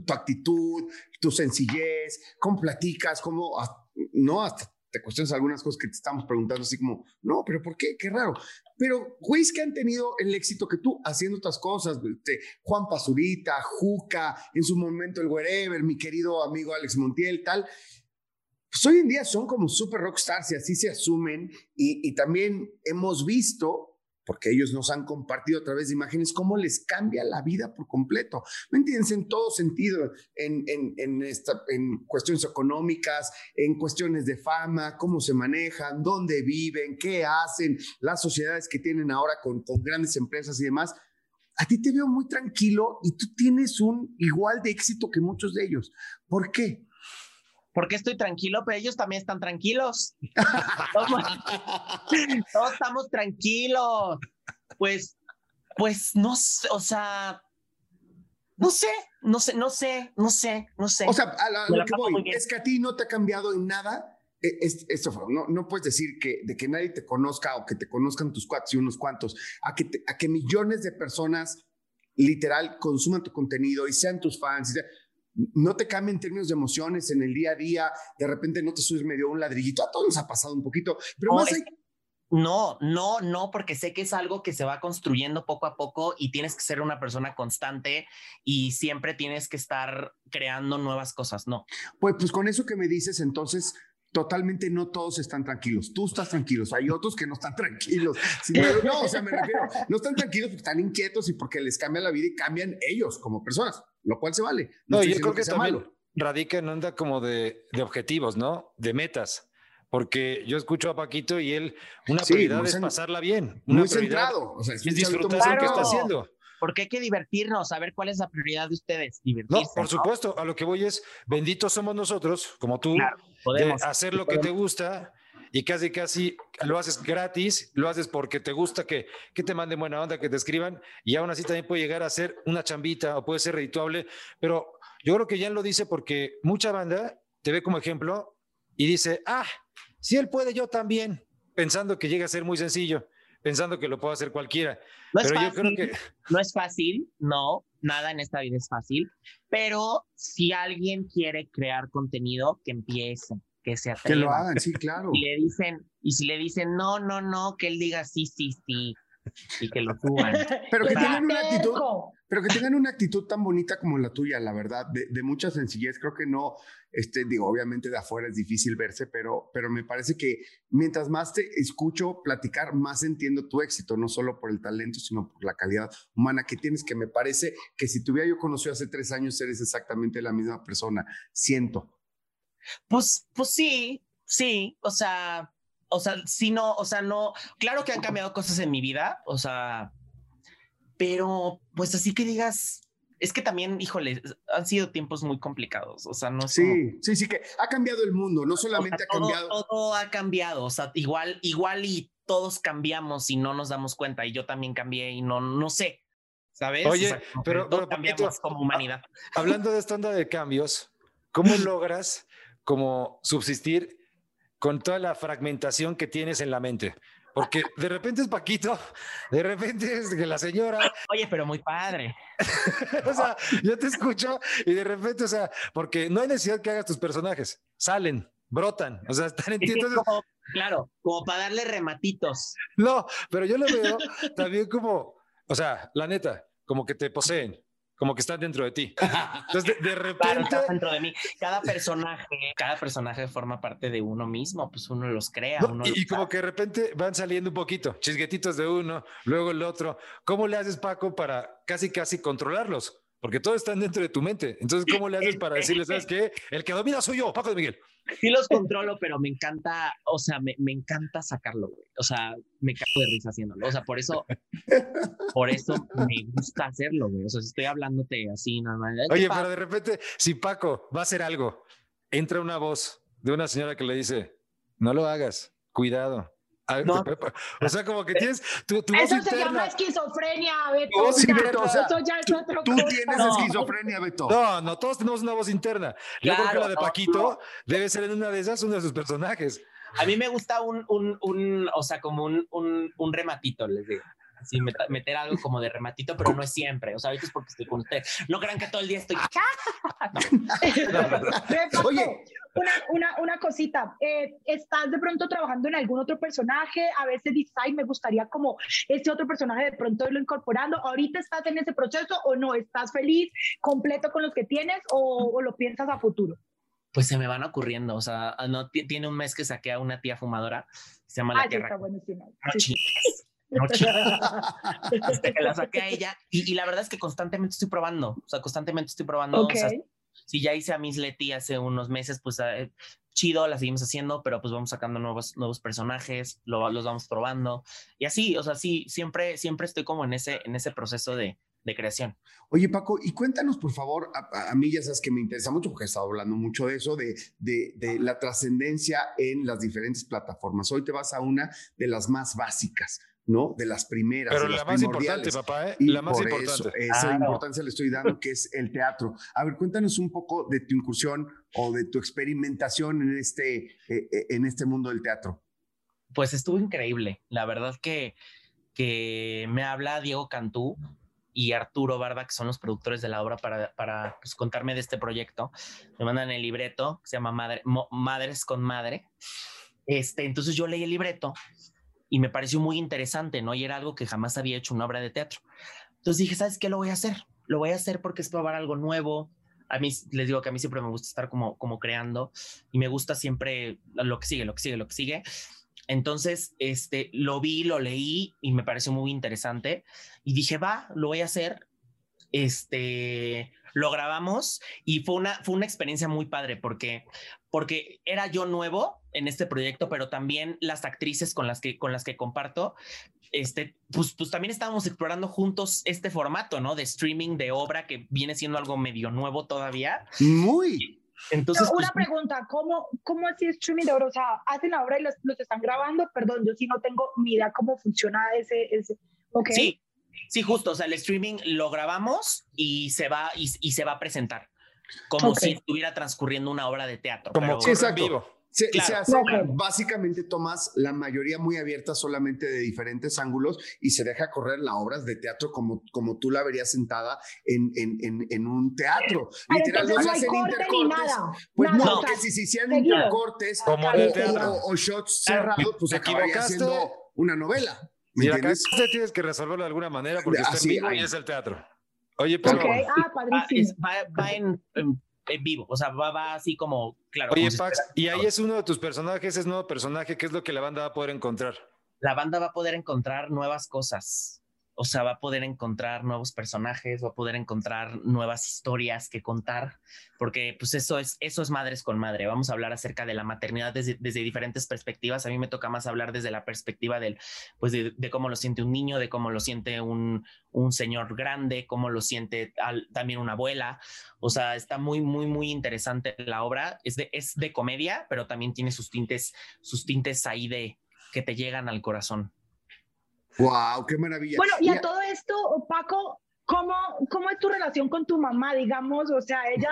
tu actitud, tu sencillez, cómo platicas, cómo, no, hasta te cuestionas algunas cosas que te estamos preguntando así como, no, pero ¿por qué? Qué raro. Pero güeyes que han tenido el éxito que tú haciendo otras cosas, este, Juan Pazurita, Juca, en su momento el Wherever, mi querido amigo Alex Montiel, tal, pues hoy en día son como super rockstars y así se asumen y, y también hemos visto porque ellos nos han compartido a través de imágenes cómo les cambia la vida por completo. ¿Me entiendes? En todo sentido, en, en, en, esta, en cuestiones económicas, en cuestiones de fama, cómo se manejan, dónde viven, qué hacen, las sociedades que tienen ahora con, con grandes empresas y demás. A ti te veo muy tranquilo y tú tienes un igual de éxito que muchos de ellos. ¿Por qué? Porque estoy tranquilo, pero ellos también están tranquilos. [laughs] Todos, estamos tranquilos. Pues, pues no sé, o sea, no sé, no sé, no sé, no sé, no sé. O sea, a, lo que voy es que a ti no te ha cambiado en nada. E, esto no, no puedes decir que de que nadie te conozca o que te conozcan tus cuates y unos cuantos, a que, a que millones de personas literal consuman tu contenido y sean tus fans. Y no te cambia en términos de emociones en el día a día, de repente no te subes medio un ladrillito, a todos nos ha pasado un poquito, pero no, más No, no, no, porque sé que es algo que se va construyendo poco a poco y tienes que ser una persona constante y siempre tienes que estar creando nuevas cosas, ¿no? Pues, pues con eso que me dices, entonces totalmente no todos están tranquilos. Tú estás tranquilo, hay otros que no están tranquilos. no, o sea, me refiero, no están tranquilos porque están inquietos y porque les cambia la vida y cambian ellos como personas lo cual se vale. No, yo creo que, también radica en onda como de, de, objetivos, ¿no? De metas. Porque yo escucho a Paquito y él, una prioridad es pasarla bien. Una muy centrado. O sea, es, disfrutar lo que está haciendo. Porque hay que divertirnos, saber cuál es la prioridad de ustedes. Divertirse, no, por supuesto, a lo que voy es, benditos somos nosotros, como tú, podemos, de hacer lo que te gusta y casi, casi lo haces gratis, lo haces porque te gusta que, que te manden buena onda, que te escriban, y aún así también puede llegar a ser una chambita o puede ser redituable, pero yo creo que ya lo dice porque mucha banda te ve como ejemplo y dice, ah, si él puede, yo también, pensando que llega a ser muy sencillo, pensando que lo puede hacer cualquiera. No pero yo creo que... [laughs] No es fácil, no, nada en esta vida es fácil, pero si alguien quiere crear contenido, que empiece que se Que lo atrevan. hagan, sí, claro. Y le dicen, y si le dicen no, no, no, que él diga sí, sí, sí, y que lo suban. [laughs] Pero que tengan una actitud, pero que tengan una actitud tan bonita como la tuya, la verdad, de, de mucha sencillez. Creo que no, este, digo, obviamente de afuera es difícil verse, pero, pero me parece que mientras más te escucho platicar, más entiendo tu éxito, no solo por el talento, sino por la calidad humana que tienes, que me parece que si te hubiera yo conocido hace tres años, eres exactamente la misma persona. Siento. Pues, pues sí, sí, o sea, o sea, sí, no, o sea, no, claro que han cambiado cosas en mi vida, o sea, pero pues así que digas, es que también, híjole, han sido tiempos muy complicados, o sea, no es como- Sí, sí, sí, que ha cambiado el mundo, no o sea, solamente ha todo, cambiado. todo ha cambiado, o sea, igual, igual y todos cambiamos y no nos damos cuenta, y yo también cambié y no, no sé, ¿sabes? O Oye, sea, como que pero- pero, cambiamos como humanidad. Hablando de esta onda de cambios, ¿cómo logras como subsistir con toda la fragmentación que tienes en la mente? Porque de repente es Paquito, de repente es que la señora, [laughs] Oye, pero muy padre. [laughs] o sea, yo te escucho y de repente, o sea, porque no hay necesidad que hagas tus personajes, salen, brotan, o sea, están en ti. Entonces, como- claro, como para darle rematitos. no, pero yo lo veo también como, o sea, la neta, como que te poseen, como que están dentro de ti. Entonces, de, de Claro, repente, está dentro de mí. Cada personaje, cada personaje forma parte de uno mismo, pues uno los crea. No, uno y, los y como que de repente van saliendo un poquito, chisguetitos de uno, luego el otro. ¿Cómo le haces, Paco, para casi, casi controlarlos? Porque todos están dentro de tu mente. Entonces, ¿cómo le haces para decirle, [laughs] sabes qué? El que domina soy yo, Paco de Miguel. Sí los controlo, pero me encanta, o sea, me, me encanta sacarlo, güey. O sea, me cago de risa haciéndolo. O sea, por eso, por eso me gusta hacerlo, güey. O sea, si estoy hablándote así, nada más. "Ay, qué Oye, padre". pero de repente, si Paco va a hacer algo, entra una voz de una señora que le dice, no lo hagas, cuidado. No. O sea, como que tienes tu, tu voz Eso se llama esquizofrenia, Beto. Tu voz o sea, interna. Eso ya es otro Tú cosa. tienes No. esquizofrenia, Beto. No, no, todos tenemos una voz interna. Yo creo que la de no, Paquito no. debe ser en una de esas uno de sus personajes. A mí me gusta un, un, un o sea, como un, un, un rematito, les digo. Así, met- meter algo como de rematito, pero no es siempre. O sea, ahorita es porque estoy con usted. No crean que todo el día estoy. [laughs] Ve, Paco, Oye. una, una, una cosita. eh, ¿Estás de pronto trabajando en algún otro personaje? A veces dices, ay, me gustaría como este otro personaje de pronto irlo incorporando. ¿Ahorita estás en ese proceso o no? ¿Estás feliz, completo con los que tienes o, o lo piensas a futuro? Pues se me van ocurriendo. O sea, no ti- tiene un mes que saqué a una tía fumadora. Se llama La Ah, sí, Tierra. está buenísimo. No Sí, sí. chingues, [laughs] no chingues. Este, que la saqué a ella. Y, y la verdad es que constantemente estoy probando. O sea, constantemente estoy probando. Ok. O sea, si ya hice a Miss Leti hace unos meses, pues eh, chido, la seguimos haciendo, pero pues vamos sacando nuevos, nuevos personajes, lo- los vamos probando. Y así, o sea, sí, siempre, siempre estoy como en ese, en ese proceso de, de creación. Oye, Paco, y cuéntanos, por favor, a, a- a mí ya sabes que me interesa mucho porque he estado hablando mucho de eso, de, de- de la trascendencia en las diferentes plataformas. Hoy te vas a una de las más básicas, ¿no? De las primeras. Pero de la las más importante, papá, ¿eh? Y la más por importante. Eso, esa Claro. importancia le estoy dando, que es el teatro. A ver, cuéntanos un poco de tu incursión o de tu experimentación en este, eh, eh, en este mundo del teatro. Pues estuvo increíble. La verdad que, que me habla Diego Cantú y Arturo Barba, que son los productores de la obra, para, para pues, contarme de este proyecto. Me mandan el libreto, que se llama Madre- Mo- Madres con Madre. Este, entonces yo leí el libreto y me pareció muy interesante, ¿no? Y era algo que jamás había hecho una obra de teatro. Entonces dije, ¿sabes qué? Lo voy a hacer. Lo voy a hacer porque es probar algo nuevo. A mí, les digo que a mí siempre me gusta estar como, como creando y me gusta siempre lo que sigue, lo que sigue, lo que sigue. Entonces, este, lo vi, lo leí y me pareció muy interesante y dije, va, lo voy a hacer. Este, lo grabamos y fue una, fue una experiencia muy padre porque, porque era yo nuevo en este proyecto, pero también las actrices con las que, con las que comparto, este, pues, pues también estábamos explorando juntos este formato, ¿no? De streaming de obra que viene siendo algo medio nuevo todavía. Muy. Entonces, una pues, pregunta, ¿cómo, cómo así streaming de oro? O sea, hacen la obra y los, los están grabando, perdón, yo sí no tengo ni idea cómo funciona ese, ese. ok. Sí, sí, justo. O sea, el streaming lo grabamos y se va, y, y se va a presentar. Como Ok. si estuviera transcurriendo una obra de teatro. Como pero- en Exacto. vivo. Se, hace, básicamente tomas la mayoría muy abierta solamente de diferentes ángulos y se deja correr la obras de teatro como, como tú la verías sentada en, en, en, un teatro. Literal, no se hacen intercortes. Pues no, que si se hicieran intercortes como o, shots cerrados, pues acabaría siendo una novela. ¿me y acá tienes que resolverlo de alguna manera porque está en vivo y es el teatro. Oye, pero... Ah, padrísimo. Va, en, en, vivo, o sea, va, va así como, claro. Oye, Pax, y ahí es uno de tus personajes, es nuevo personaje, ¿qué es lo que la banda va a poder encontrar? La banda va a poder encontrar nuevas cosas o sea, va a poder encontrar nuevos personajes, va a poder encontrar nuevas historias que contar, porque pues eso es, eso es madres con madre. Vamos a hablar acerca de la maternidad desde, diferentes perspectivas. A mí me toca más hablar desde la perspectiva del, pues de, cómo lo siente un niño, de cómo lo siente un, un señor grande, cómo lo siente también una abuela. O sea, está muy, muy, muy interesante la obra. Es de, es de comedia, pero también tiene sus tintes, sus tintes ahí de que te llegan al corazón. ¡Wow! ¡Qué maravilla! Bueno, y a todo esto, Paco, ¿Cómo, ¿Cómo es tu relación con tu mamá, digamos? O sea, ella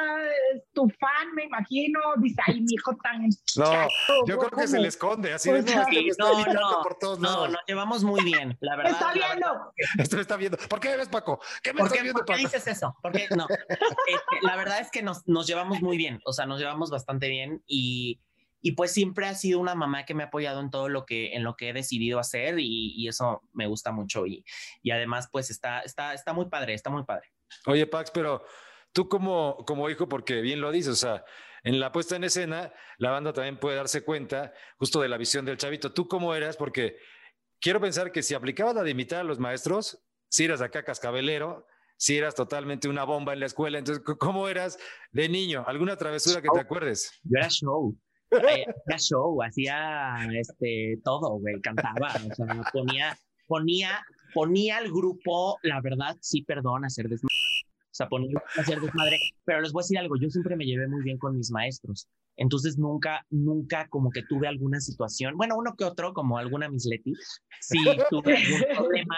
es tu fan, me imagino, dice, ay, mi hijo tan... No, yo creo que se le esconde, así de, no, no, no, por todos no, nos llevamos muy bien, la [laughs] verdad. Está viendo. [laughs] Esto está viendo. ¿Por qué ves, Paco? ¿Qué me ¿Por qué, viendo, ¿por qué dices eso? Porque no, este, la verdad es que nos, nos llevamos muy bien, o sea, nos llevamos bastante bien y y pues siempre ha sido una mamá que me ha apoyado en todo lo que, en lo que he decidido hacer y, eso me gusta mucho y, y, además pues está, está, está muy padre, está muy padre. Oye Pax, pero tú como, como hijo, porque bien lo dices, o sea, en la puesta en escena, la banda también puede darse cuenta justo de la visión del chavito. ¿Tú cómo eras? Porque quiero pensar que si aplicabas la de imitar a los maestros, si eras acá cascabelero, si eras totalmente una bomba en la escuela, entonces, ¿cómo eras de niño? ¿Alguna travesura que te acuerdes? Yo era show. Hacía show, hacía este, todo, güey, cantaba, o sea, ponía, ponía, ponía al grupo, la verdad, sí, perdón, hacer desmadre. O sea, ponía a hacer desmadre, pero les voy a decir algo, yo siempre me llevé muy bien con mis maestros. Entonces nunca, nunca como que tuve alguna situación, bueno, uno que otro, como alguna misleti, sí tuve algún [laughs] problema,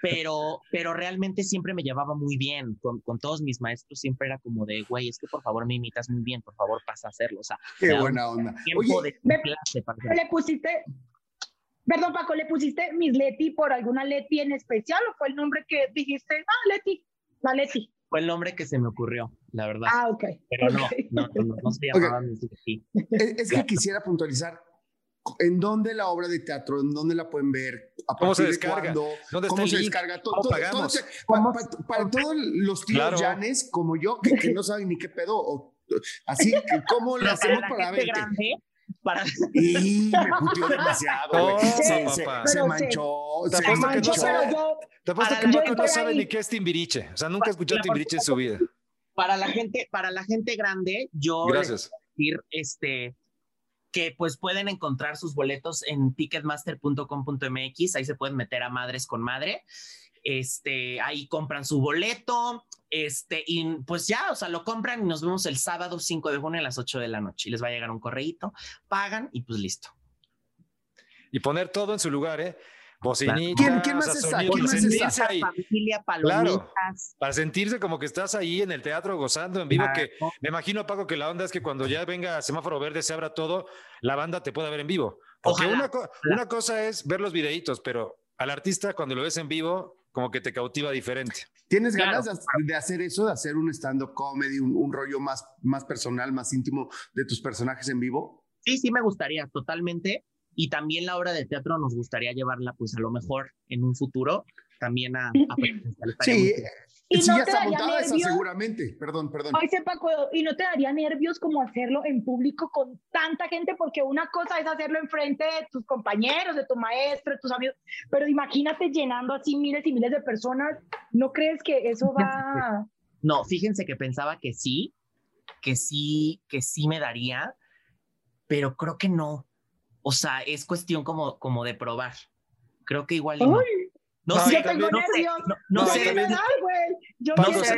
pero, pero realmente siempre me llevaba muy bien con, con, todos mis maestros, siempre era como de, güey, es que por favor me imitas muy bien, por favor pasa a hacerlo, o sea, qué buena onda. Oye, clase para le pusiste, perdón Paco, ¿le pusiste misleti por alguna Leti en especial o fue el nombre que dijiste, ah, Leti, la Leti? Fue el nombre que se me ocurrió, la verdad. Ah, ok. Pero no, no, no, no, se [laughs] llamaba okay. Es, que quisiera puntualizar. ¿En dónde la obra de teatro? ¿En dónde la pueden ver? ¿Cómo se descarga? ¿Dónde ¿Cómo se descarga? ¿Cómo pagamos? para, todos los tíos llanes como yo, que, no saben ni qué pedo, así, ¿cómo le hacemos para ver? Para... [laughs] Y me puteó demasiado. se, se, manchó. Te apuesto que no sabe, te apuesto que Paco no sabe ni qué es Timbiriche. O sea, nunca escuchó Timbiriche en su vida. Para la gente, para la gente grande, yo Gracias. decir este que pues pueden encontrar sus boletos en ticketmaster.com.mx, ahí se pueden meter a madres con madre. Este, ahí compran su boleto, este, y pues ya, o sea, lo compran y nos vemos el sábado 5 de junio a las 8 de la noche. Y les va a llegar un correíto, pagan y pues listo. Y poner todo en su lugar, ¿eh? Bocinita, ¿Quién, más está? ¿Quién más está? Familia, claro, para sentirse como que estás ahí en el teatro gozando en vivo, que me imagino, Paco, que la onda es que cuando ya venga semáforo verde, se abra todo, la banda te pueda ver en vivo. Porque una, una cosa es ver los videitos, pero al artista cuando lo ves en vivo, como que te cautiva diferente. ¿Tienes ganas de hacer eso, de hacer un stand-up comedy, un, rollo más, más personal, más íntimo de tus personajes en vivo? Sí, sí me gustaría, totalmente. Y también la obra de teatro nos gustaría llevarla, pues a lo mejor en un futuro, también a... a sí, y sí, no ya está montada esa seguramente. Perdón, perdón. Ay, Paco, ¿y no te daría nervios como hacerlo en público con tanta gente? Porque una cosa es hacerlo enfrente de tus compañeros, de tu maestro, de tus amigos, pero imagínate llenando así miles y miles de personas. ¿No crees que eso va...? No, fíjense que pensaba que sí, que sí, que sí me daría, pero creo que no. O sea, es cuestión como, como de probar. Creo que igual... no. No, sé, tengo no nervios. no, sé. güey. Yo no sé.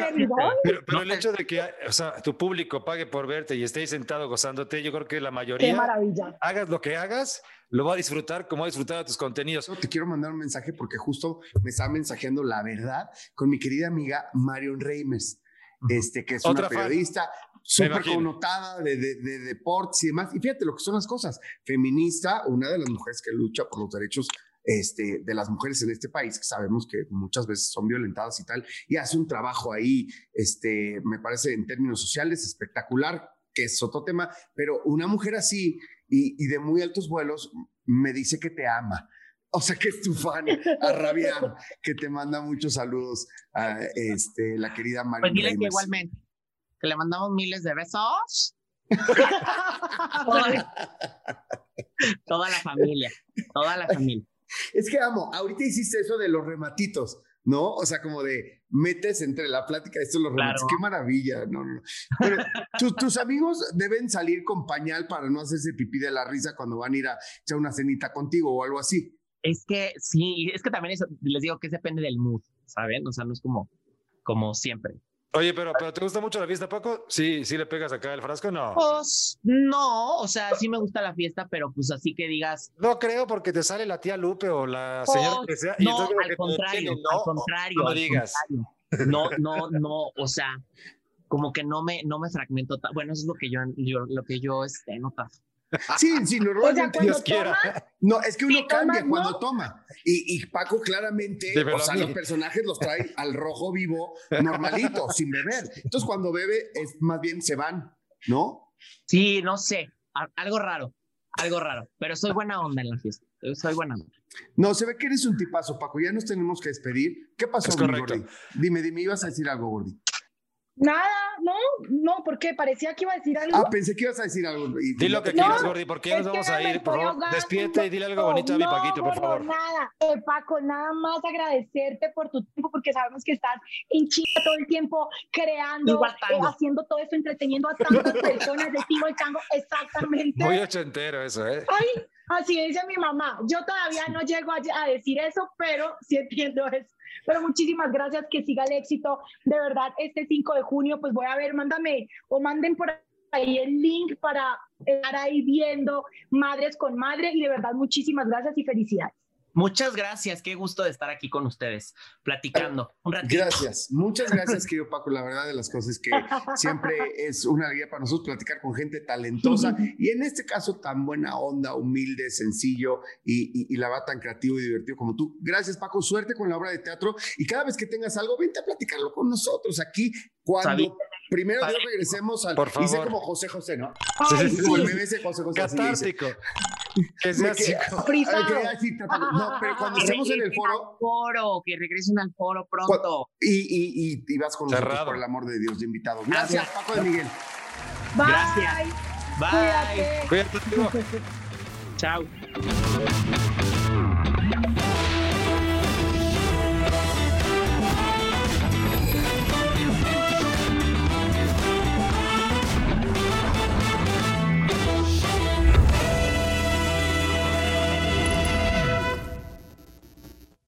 Pero, pero el hecho de que o sea, tu público pague por verte y estés sentado gozándote, yo creo que la mayoría. Qué maravilla. Hagas lo que hagas, lo va a disfrutar como ha disfrutado tus contenidos. Te quiero mandar un mensaje porque justo me está mensajeando la verdad con mi querida amiga Marion Reimers. este, que es una periodista súper connotada de, de, de, deportes y demás. Y fíjate lo que son las cosas. Feminista, una de las mujeres que lucha por los derechos este, de las mujeres en este país, que sabemos que muchas veces son violentadas y tal, y hace un trabajo ahí, este, me parece en términos sociales espectacular, que es otro tema, pero una mujer así y, y de muy altos vuelos me dice que te ama. O sea, que es tu fan [laughs] a rabiar, que te manda muchos saludos a este, la querida María. Pues dile que igualmente, que le mandamos miles de besos. [laughs] toda la familia, toda la familia. Es que amo, ahorita hiciste eso de los rematitos, ¿no? O sea, como de metes entre la plática esto los rematitos. Qué maravilla, no, no. Pero tus amigos deben salir con pañal para no hacerse pipí de la risa cuando van a ir a echar una cenita contigo o algo así. Es que sí, es que también eso, les digo que depende del mood, ¿saben? O sea, no es como, como siempre. Oye, pero, pero ¿te gusta mucho la fiesta, Paco? Sí, sí le pegas acá el frasco, no. Pues no, o sea, sí me gusta la fiesta, pero pues así que digas. No creo porque te sale la tía Lupe o la señora que sea. no, al contrario, al contrario. No digas. No, no, no, o sea, como que no me, no me fragmento. Bueno, eso es lo que yo, lo que yo este, notado. Sí, sí, normalmente Dios quiera. No, es que uno cambia cuando toma. Y, y, Paco claramente, o sea, los personajes los trae al rojo vivo, normalito, [laughs] sin beber. Entonces, cuando bebe, es más bien se van, ¿no? Sí, no sé, algo raro, algo raro, pero soy buena onda en la fiesta. Soy buena onda. No, se ve que eres un tipazo, Paco. Ya nos tenemos que despedir. ¿Qué pasó, Gordi? Dime, dime, ibas a decir algo, Gordi. Nada, no, no, porque parecía que iba a decir algo. Ah, pensé que ibas a decir algo. Dile lo que quieras, Gordi, porque ya nos vamos a ir. Por favor, despídete y dile algo bonito a mi Paquito, por favor. Nada, eh, Paco, nada más agradecerte por tu tiempo, porque sabemos que estás en China todo el tiempo creando, eh, haciendo todo eso, entreteniendo a tantas personas de tiro el tango, [laughs] exactamente. Muy ochentero eso, ¿eh? Ay, así dice mi mamá. Yo todavía no llego a decir eso, pero sí entiendo eso. Pero muchísimas gracias, que siga el éxito. De verdad, este 5 de junio, pues voy a ver, mándame o manden por ahí el link para estar ahí viendo Madres con Madre y de verdad muchísimas gracias y felicidades. Muchas gracias, qué gusto de estar aquí con ustedes, platicando un ratito. Gracias, muchas gracias, querido Paco. La verdad de las cosas que siempre es una alegría para nosotros platicar con gente talentosa y en este caso tan buena onda, humilde, sencillo y, la va tan creativo y divertido como tú. Gracias, Paco. Suerte con la obra de teatro y cada vez que tengas algo, vente a platicarlo con nosotros aquí cuando primero Dios regresemos al. Por favor. Hice como José José, ¿no? Ay, sí, como el José José. Catártico. Que sea así. No, pero cuando estemos en el foro. foro, que regresen al foro pronto. Y, y, y, vas con nosotros, por el amor de Dios, de invitados. Gracias, Paco de Miguel. Bye. Gracias. Bye. Cuídate. Cuídate. [laughs] Chao.